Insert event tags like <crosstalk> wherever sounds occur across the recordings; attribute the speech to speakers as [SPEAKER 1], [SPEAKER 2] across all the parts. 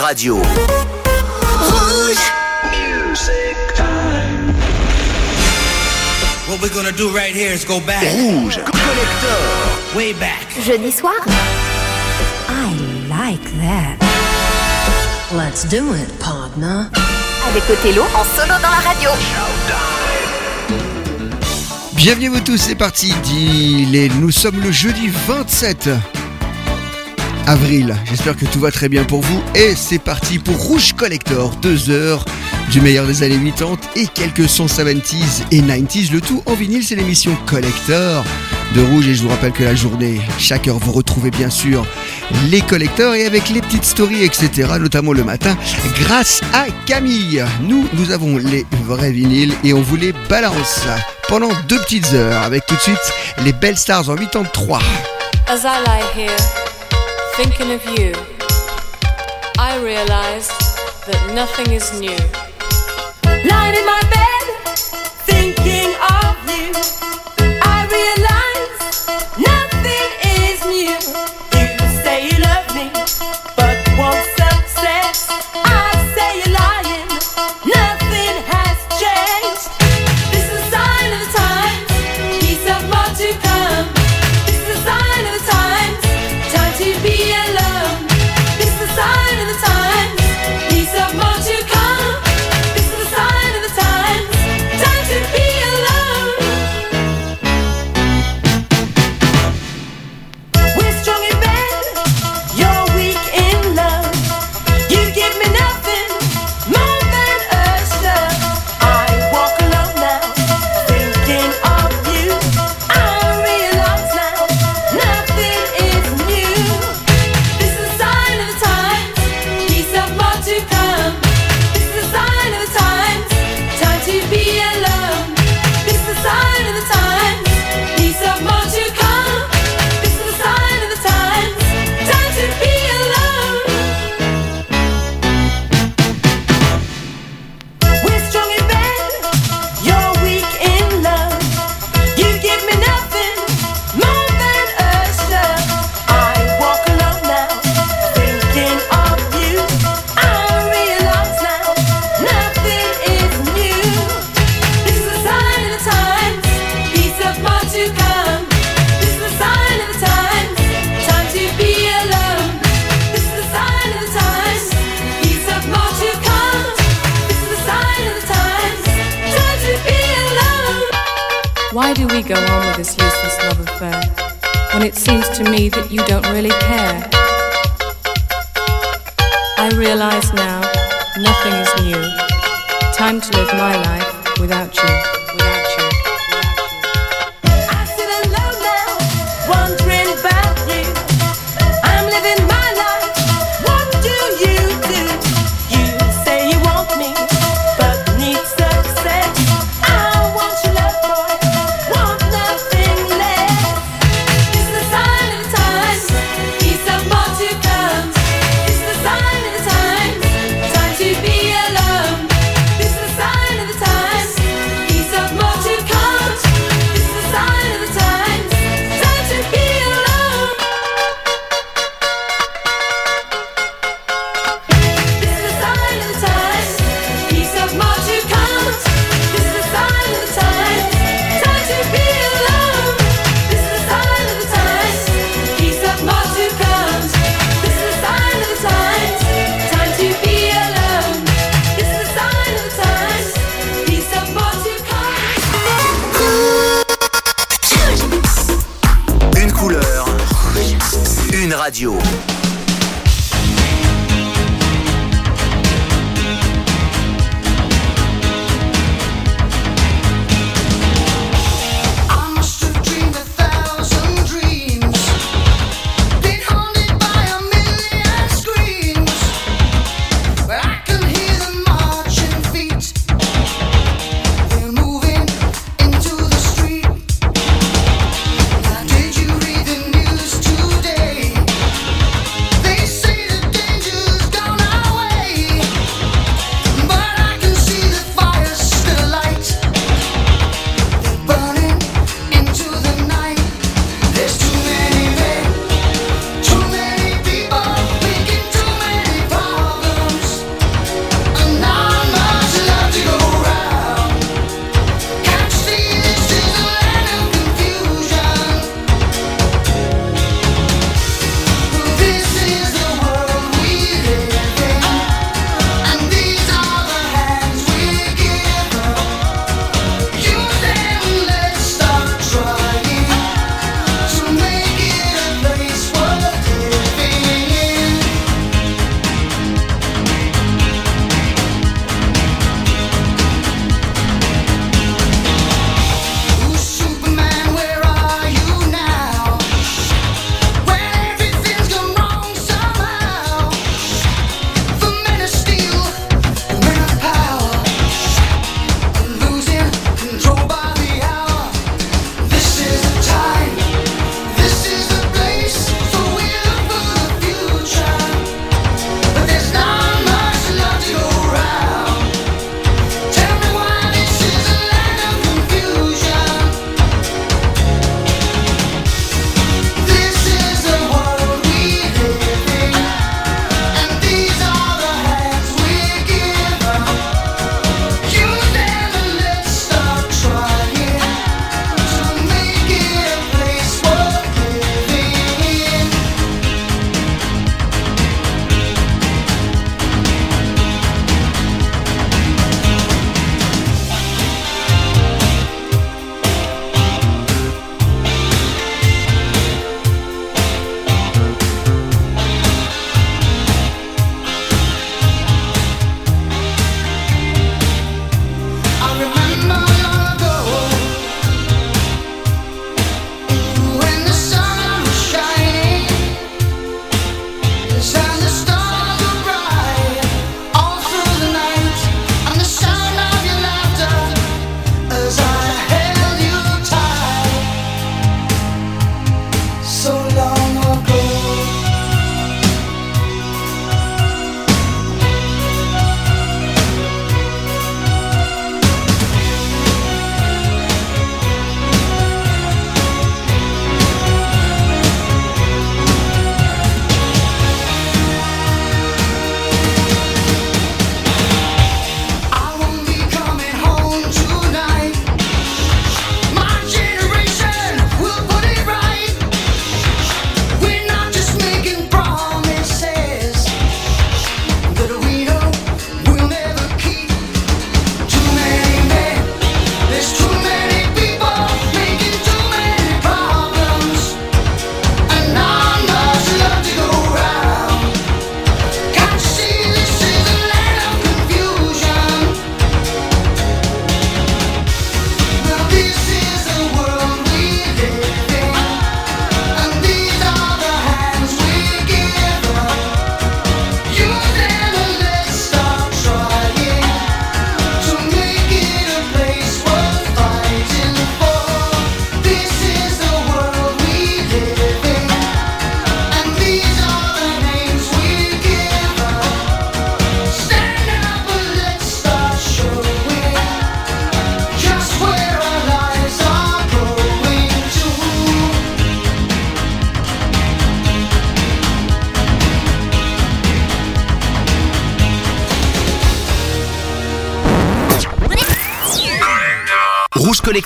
[SPEAKER 1] Radio.
[SPEAKER 2] Rouge.
[SPEAKER 3] Music time.
[SPEAKER 4] What we're gonna do right here is go back.
[SPEAKER 1] Rouge. Collector.
[SPEAKER 4] Way back.
[SPEAKER 2] Jeudi soir?
[SPEAKER 5] I like that. Let's do it, partner.
[SPEAKER 2] Avec Othello en solo dans la radio.
[SPEAKER 6] Bienvenue vous tous, c'est parti. Il est, nous sommes le jeudi 27 avril. J'espère que tout va très bien pour vous et c'est parti pour Rouge Collector, 2 heures du meilleur des années 80 et quelques sons 70s et 90s, le tout en vinyle, c'est l'émission Collector de Rouge et je vous rappelle que la journée, chaque heure, vous retrouvez bien sûr les collecteurs et avec les petites stories, etc., notamment le matin, grâce à Camille. Nous, nous avons les vrais vinyles et on vous les balance pendant deux petites heures avec tout de suite les belles stars en 83.
[SPEAKER 7] As I lie here. Thinking of you, I realize that nothing is new.
[SPEAKER 8] Lying in my bed.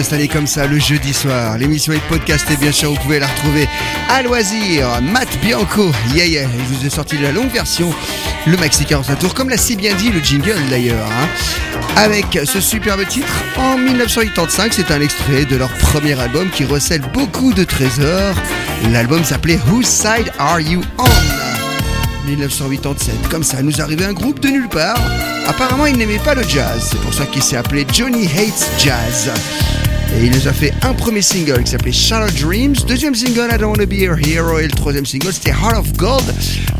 [SPEAKER 6] Installé comme ça le jeudi soir. L'émission est podcastée, bien sûr, vous pouvez la retrouver à loisir. Matt Bianco, yeah yeah, je vous ai sorti la longue version, le Maxi 45 tours, comme l'a si bien dit le jingle d'ailleurs. hein. Avec ce superbe titre, en 1985, c'est un extrait de leur premier album qui recèle beaucoup de trésors. L'album s'appelait Whose Side Are You On? 1987. Comme ça, nous arrivait un groupe de nulle part. Apparemment, il n'aimait pas le jazz. C'est pour ça qu'il s'est appelé Johnny Hates Jazz.
[SPEAKER 2] Et il nous a fait un premier single qui s'appelait Shadow Dreams, deuxième single I Don't Wanna Be Your Hero et le troisième single c'était Heart of Gold.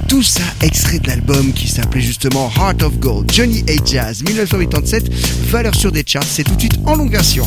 [SPEAKER 2] Tout ça extrait de l'album qui s'appelait justement Heart of Gold, Johnny A. Jazz 1987, valeur sur des charts, c'est tout de suite en longue version.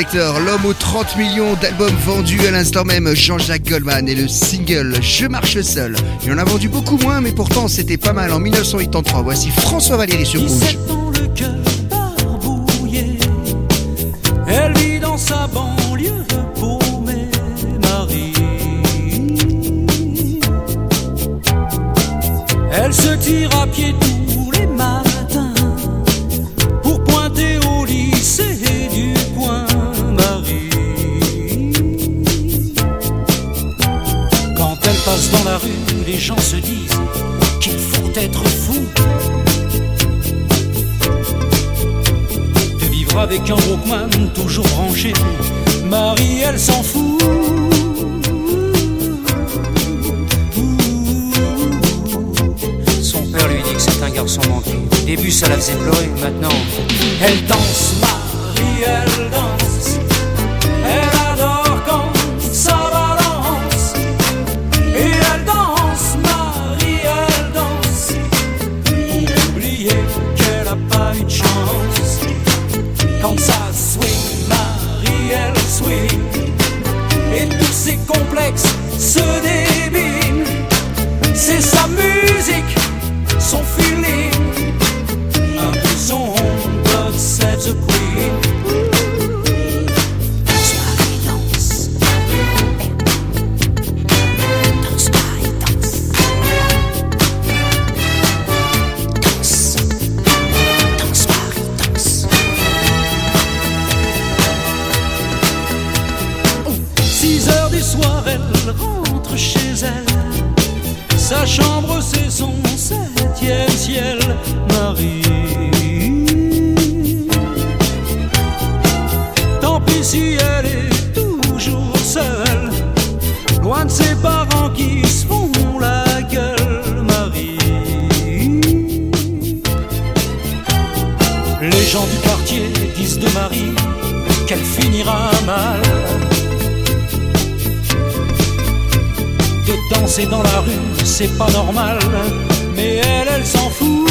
[SPEAKER 6] L'homme aux 30 millions d'albums vendus à l'instant même, Jean-Jacques Goldman et le single Je marche seul. Il en a vendu beaucoup moins, mais pourtant c'était pas mal en 1983. Voici François Valéry sur Rouge.
[SPEAKER 9] Elle vit dans sa banlieue paumée, Marie. Elle se tire à tout. gens se disent qu'il faut être fou. De vivre avec un Walkman toujours branché, Marie elle s'en fout.
[SPEAKER 10] Son père lui dit que c'est un garçon manqué. Au début ça la faisait pleurer, maintenant
[SPEAKER 9] elle danse, Marie elle danse. c'est dans la rue, c'est pas normal, mais elle, elle s'en fout.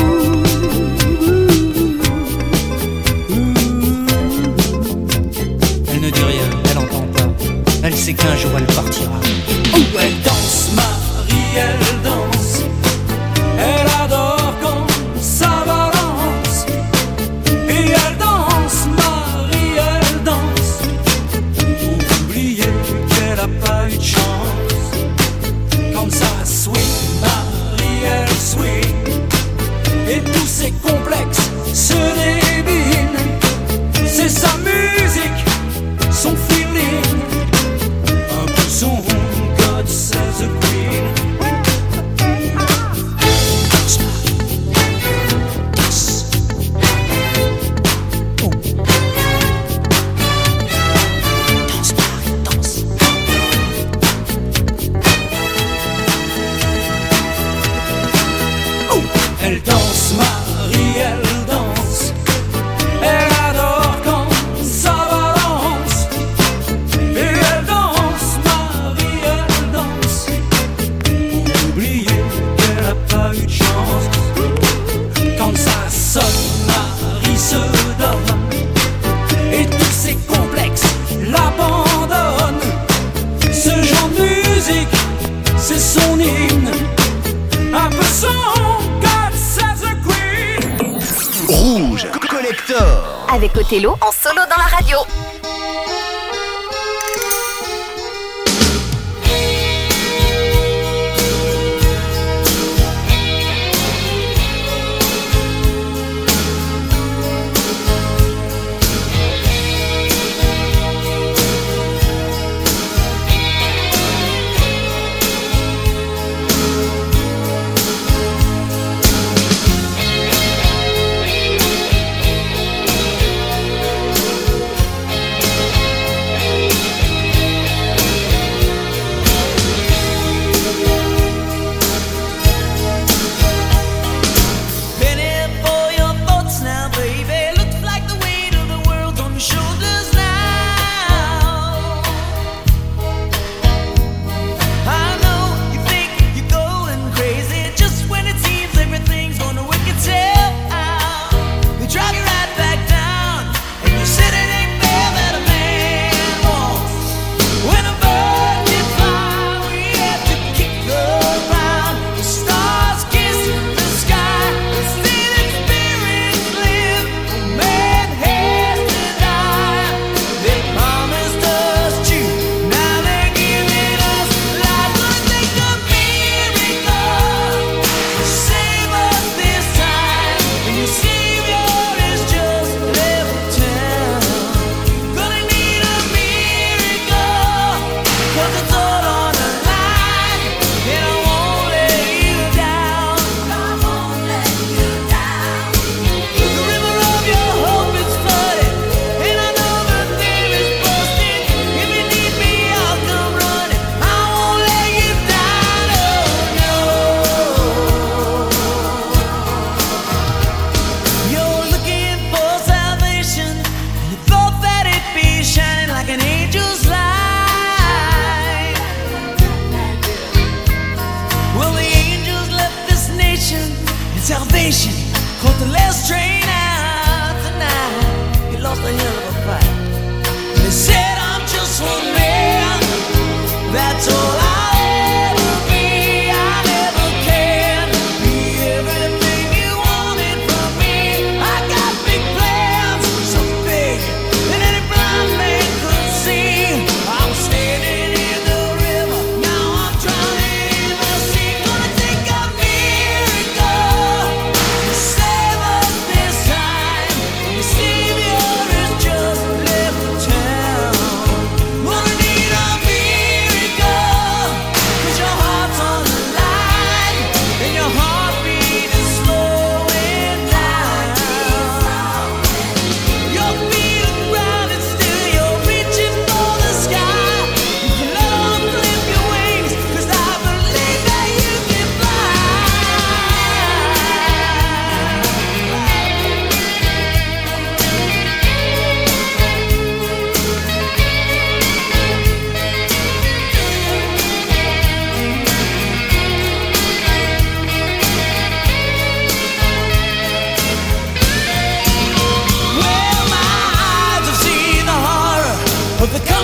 [SPEAKER 10] Elle ne dit rien, elle entend pas, elle sait qu'un jour elle partira.
[SPEAKER 9] Où elle danse, Marie, elle danse. son says Queen.
[SPEAKER 1] Rouge, collector.
[SPEAKER 2] Avec Othello en solo dans la radio.
[SPEAKER 11] of the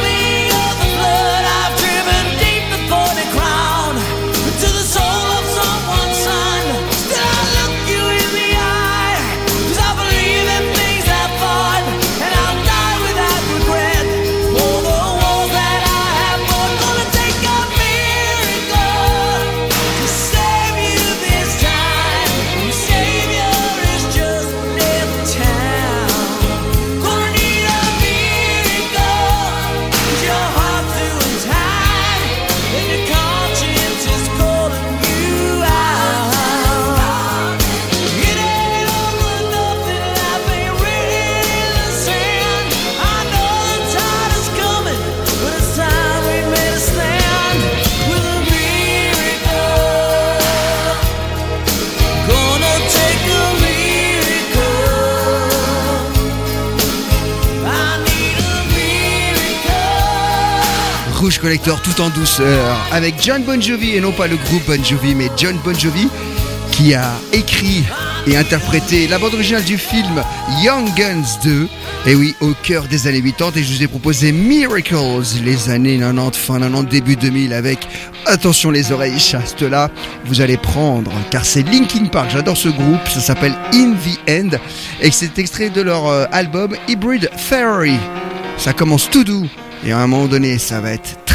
[SPEAKER 6] Tout en douceur avec John Bon Jovi et non pas le groupe Bon Jovi mais John Bon Jovi qui a écrit et interprété la bande originale du film Young Guns 2. Et oui, au cœur des années 80 et je vous ai proposé Miracles les années 90, fin 90, début 2000 avec attention les oreilles chastes là, vous allez prendre car c'est Linkin Park, j'adore ce groupe, ça s'appelle In the End et c'est extrait de leur euh, album Hybrid Theory. Ça commence tout doux et à un moment donné, ça va être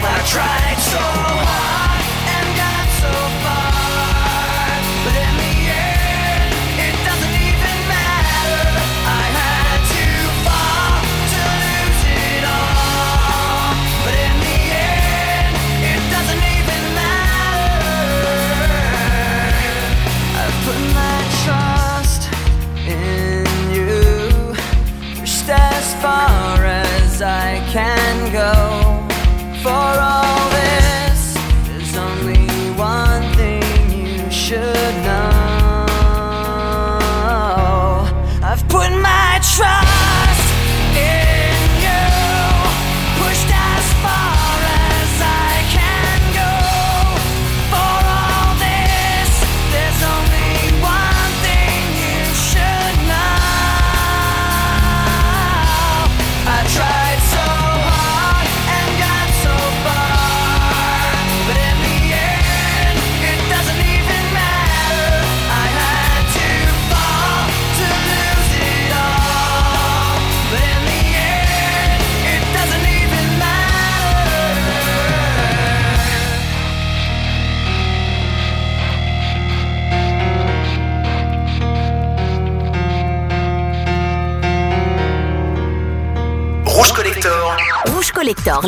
[SPEAKER 12] I tried so hard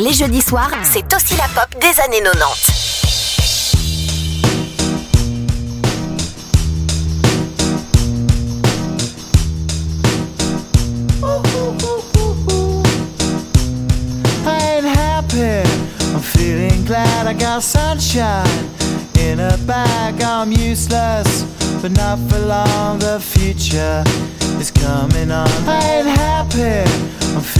[SPEAKER 5] les jeudis soirs, c'est aussi la pop des années 90.
[SPEAKER 13] I ain't happy. I'm feeling glad I got sunshine in a bag. I'm useless, but not for long. The future is coming on. I ain't happy.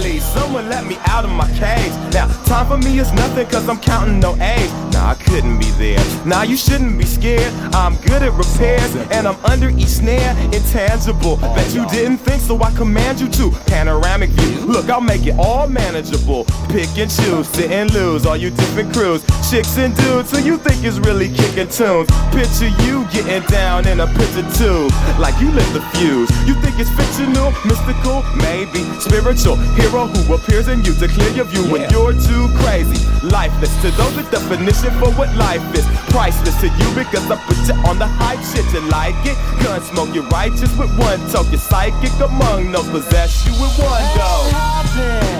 [SPEAKER 14] Someone let me out of my cage. Now, time for me is nothing cause I'm counting no A's. Nah, I couldn't be there. Nah, you shouldn't be scared. I'm good at repairs and I'm under each snare. Intangible. Bet you didn't think so I command you to. Panoramic view. Look, I'll make it all manageable. Pick and choose, sit and lose. All you different crews, chicks and dudes who you think is really kicking tunes. Picture you getting down in a picture tube. Like you lit the fuse. You think it's fictional, mystical, maybe spiritual hero who appears in you to clear your view when you're too crazy. Lifeless to those, the definition for what life is. Priceless to you because I put you on the hype shit. You like it? Gun smoke, you're righteous with one talk. You're psychic among no possess you with one go.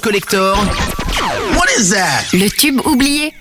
[SPEAKER 2] Collector.
[SPEAKER 1] What is that?
[SPEAKER 2] Le tube oublié.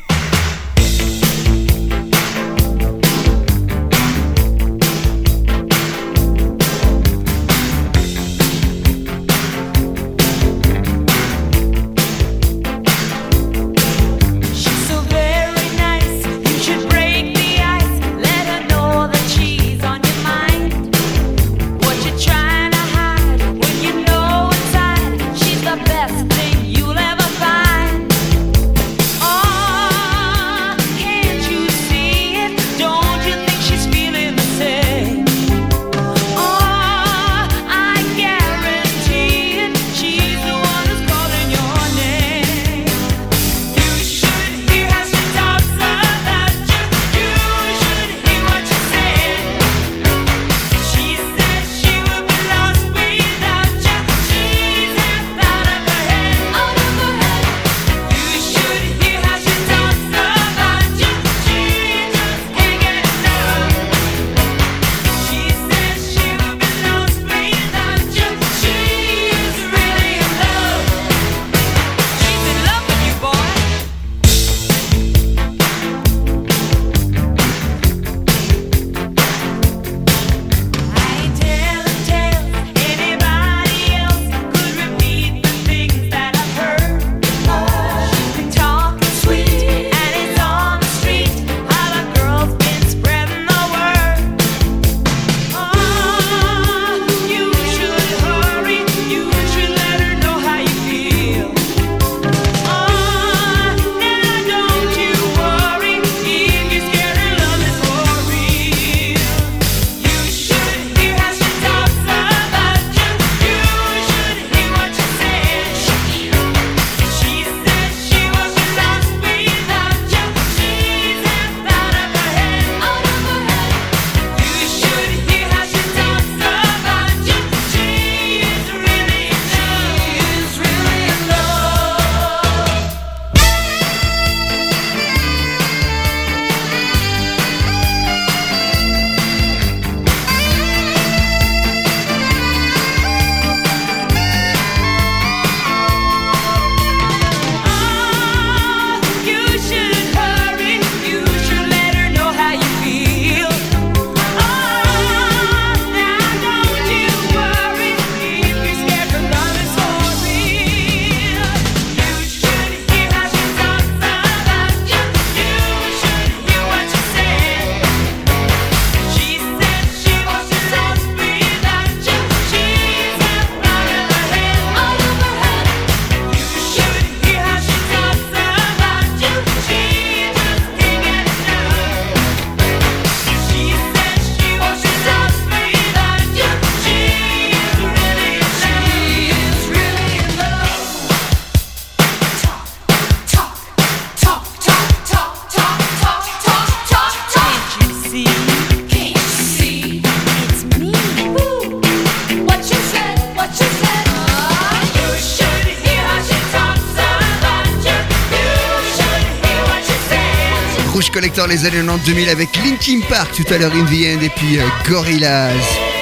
[SPEAKER 8] Les années 90 avec Linkin Park tout à l'heure in the end et puis euh, Gorillaz.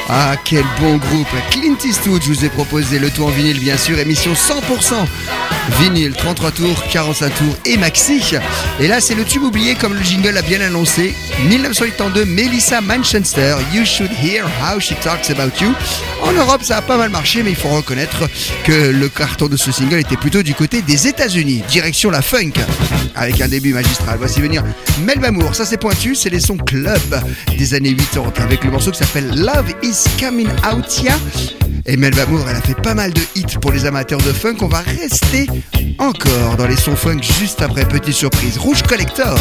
[SPEAKER 8] Ah quel bon groupe Clint Eastwood je vous ai proposé le tout en vinyle bien sûr émission 100% vinyle 33 tours 45 tours et maxi. Et là c'est le tube oublié comme le jingle a bien annoncé. 1982 Melissa Manchester You should hear how she talks about you. En Europe ça a pas mal marché mais il faut reconnaître que le carton de ce single était plutôt du côté des États-Unis direction la funk avec un début magistral. Voici venir Melba Moore. Ça c'est pointu c'est les sons club des années 80 avec le morceau qui s'appelle Love is Coming Out Ya et Moore, elle a fait pas mal de hits pour les amateurs de funk. On va rester encore dans les sons funk juste après. Petite surprise. Rouge Collector.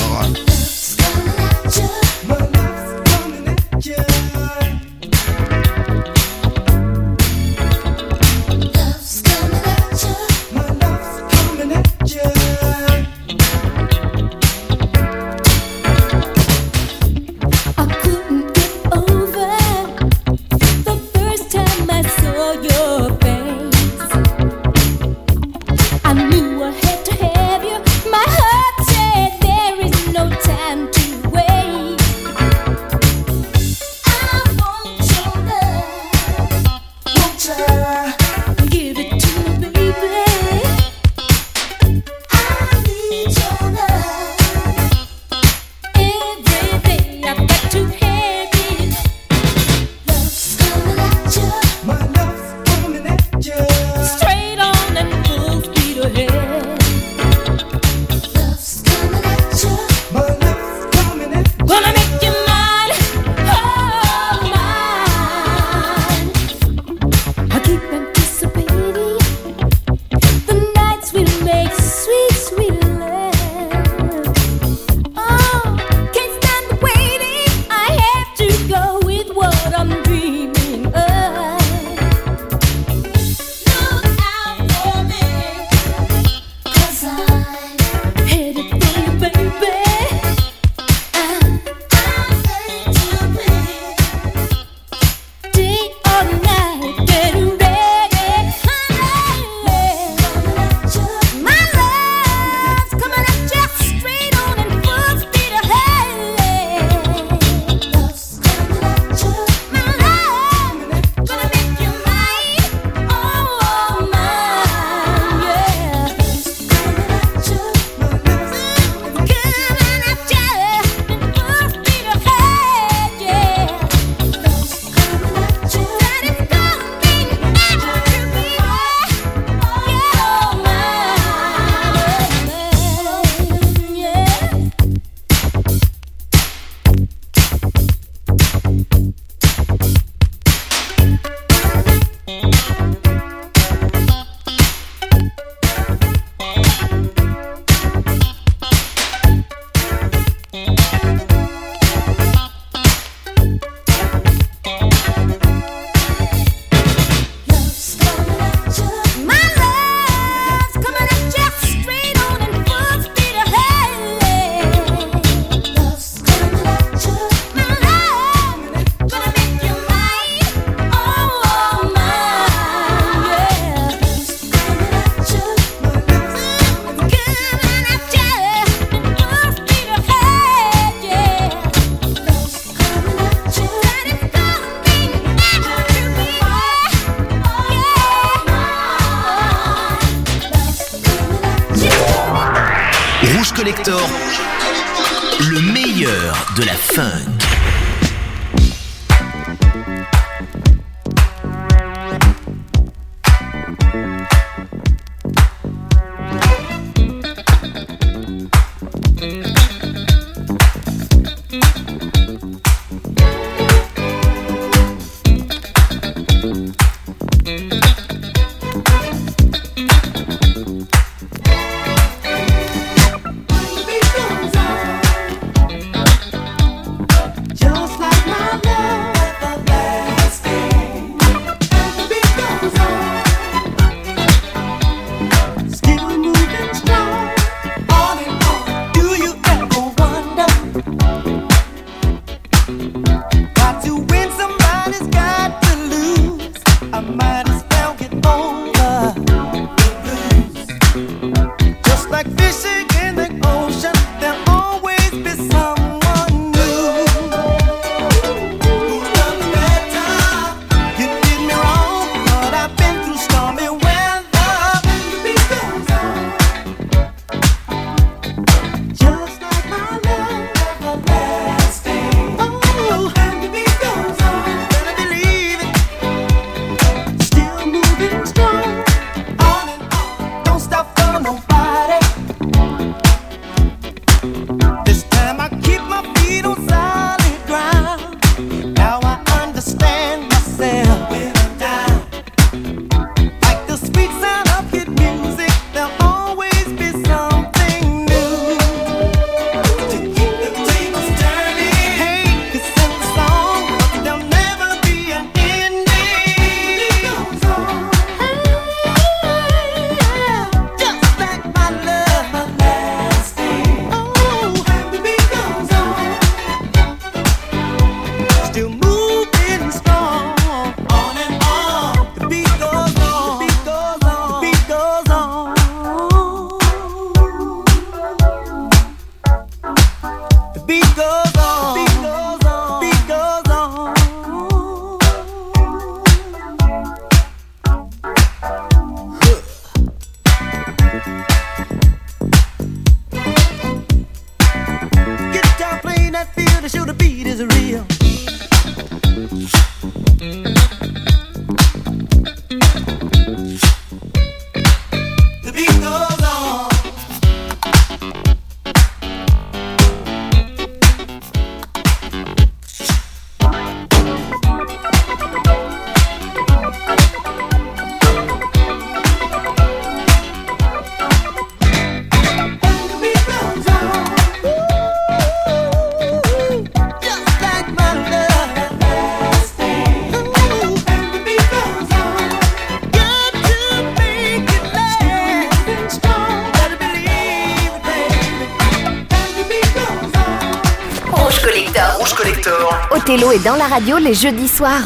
[SPEAKER 15] Victor.
[SPEAKER 2] Othello est dans la radio les jeudis soirs.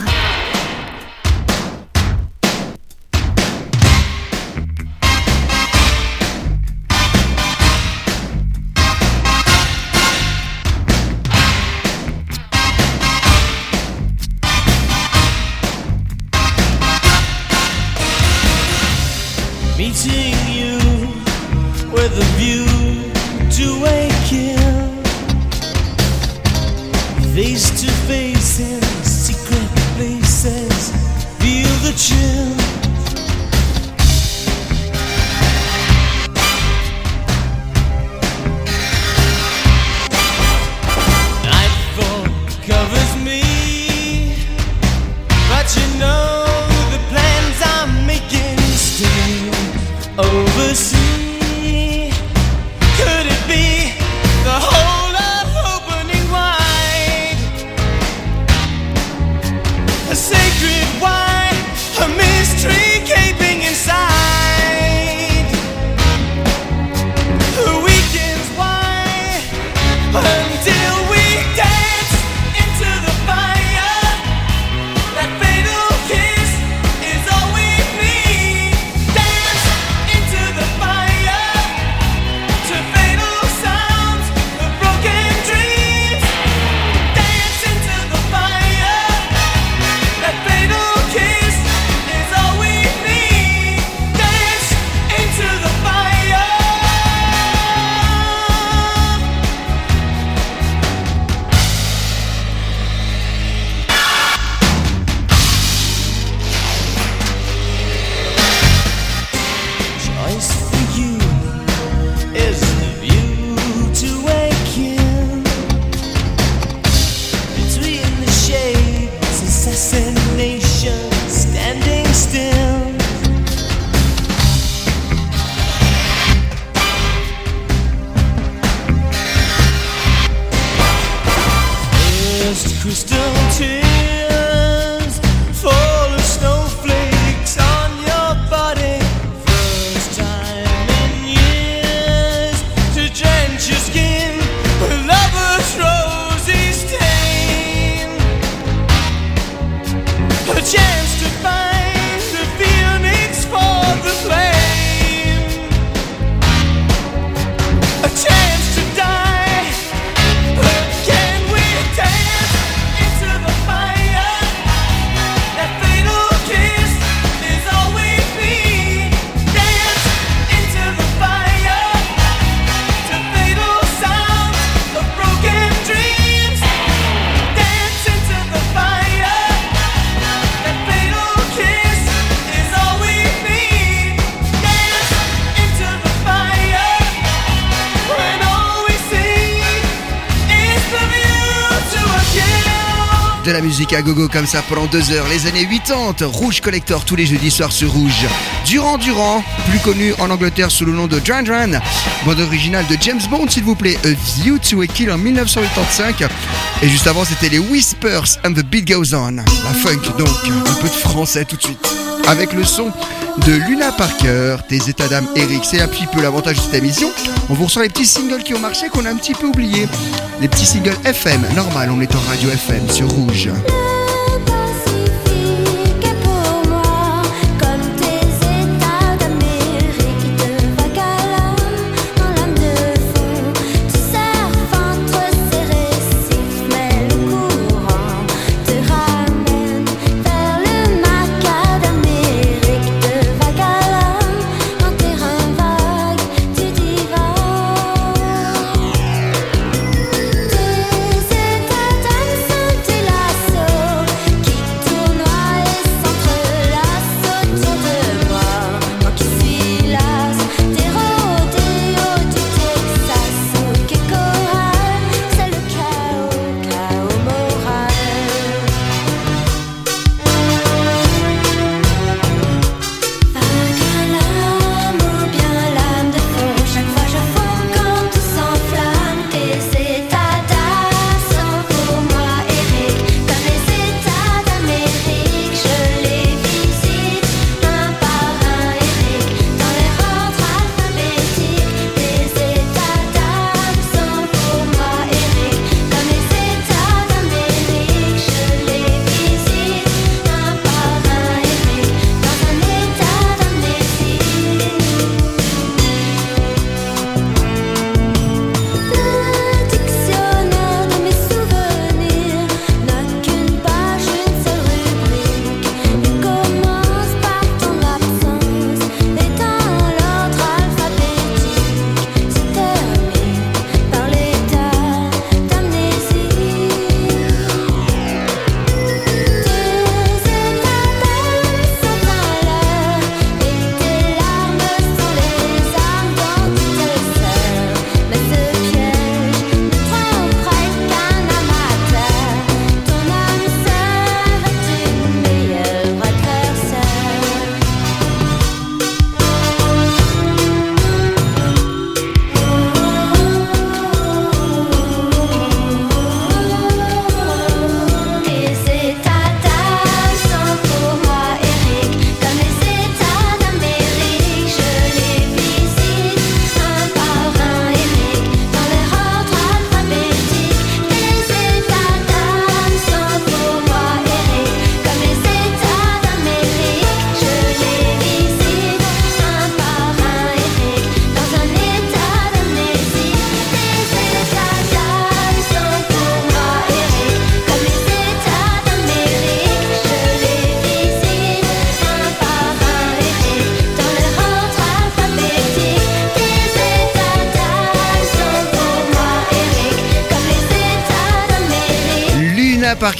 [SPEAKER 6] Musique à gogo comme ça pendant deux heures, les années 80, Rouge Collector tous les jeudis soirs sur Rouge. Durand Durand, plus connu en Angleterre sous le nom de Duran Duran, bande originale de James Bond s'il vous plaît, A View to a Kill en 1985. Et juste avant c'était les Whispers and the Beat Goes On. La funk donc, un peu de français tout de suite. Avec le son de Luna Parker, des états d'âme Eric. C'est un petit peu l'avantage de cette émission. On vous ressort les petits singles qui ont marché qu'on a un petit peu oubliés. Les petits singles FM, normal, on est en radio FM sur Rouge.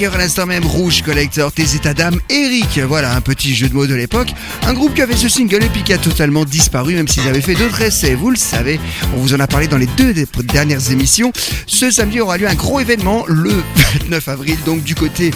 [SPEAKER 6] À l'instant même, Rouge Collector, tes états d'âme, Eric. Voilà un petit jeu de mots de l'époque. Un groupe qui avait ce single et puis qui a totalement disparu, même s'ils avaient fait d'autres essais. Vous le savez, on vous en a parlé dans les deux dernières émissions. Ce samedi aura lieu un gros événement le <laughs> 29 avril, donc du côté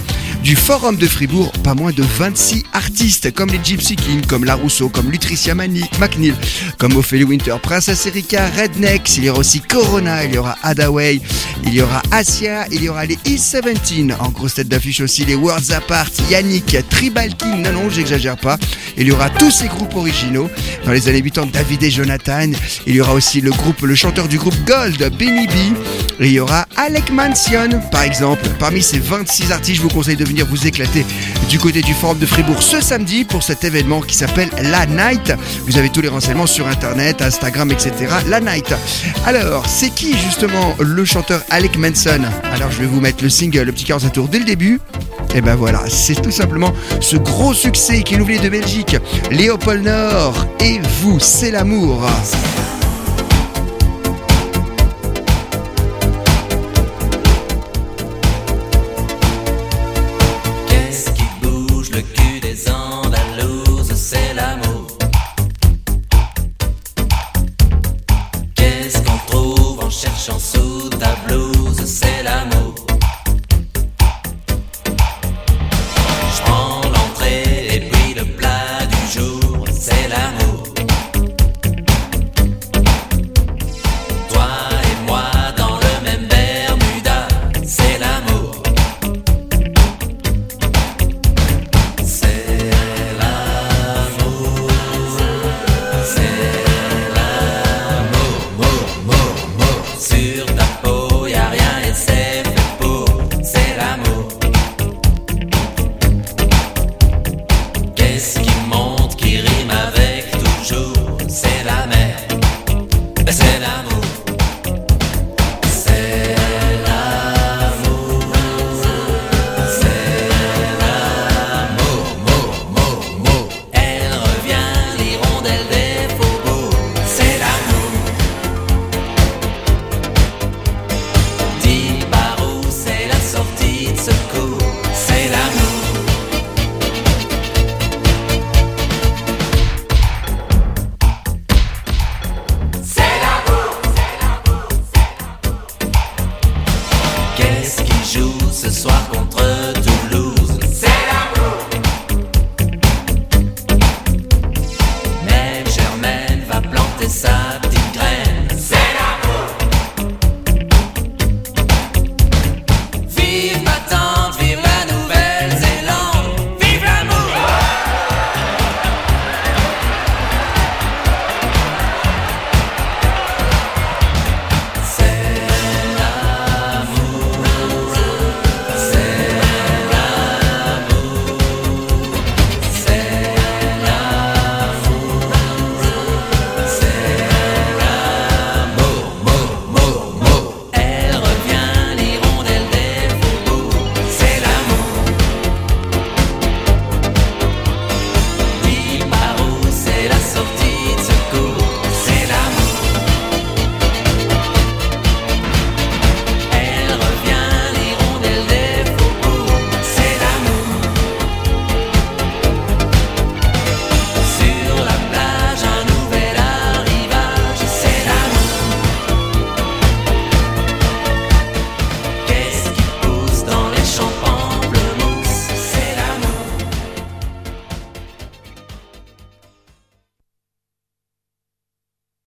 [SPEAKER 6] du Forum de Fribourg. Pas moins de 26 artistes comme les Gypsy King, comme La Rousseau, comme Lutricia McNeil, comme Ophélie Winter, Princess Erika, Rednex. Il y aura aussi Corona, il y aura Hadaway, il y aura Asia, il y aura les E17. En grosse tête d'affiche aussi les Worlds Apart, Yannick, Tribal King, non non, j'exagère pas. Il y aura tous ces groupes originaux. Dans les années 80, David et Jonathan. Il y aura aussi le groupe, le chanteur du groupe Gold, Benny B. Il y aura Alec Mansion, par exemple. Parmi ces 26 artistes, je vous conseille de venir vous éclater du côté du Forum de Fribourg ce samedi pour cet événement qui s'appelle La Night. Vous avez tous les renseignements sur Internet, Instagram, etc. La Night. Alors, c'est qui justement le chanteur Alec Manson? Alors, je vais vous mettre le single, le petit 45 tour dès le début. Et ben voilà, c'est tout simplement ce gros succès qui nous vient de Belgique. Léopold Nord et vous, c'est l'amour.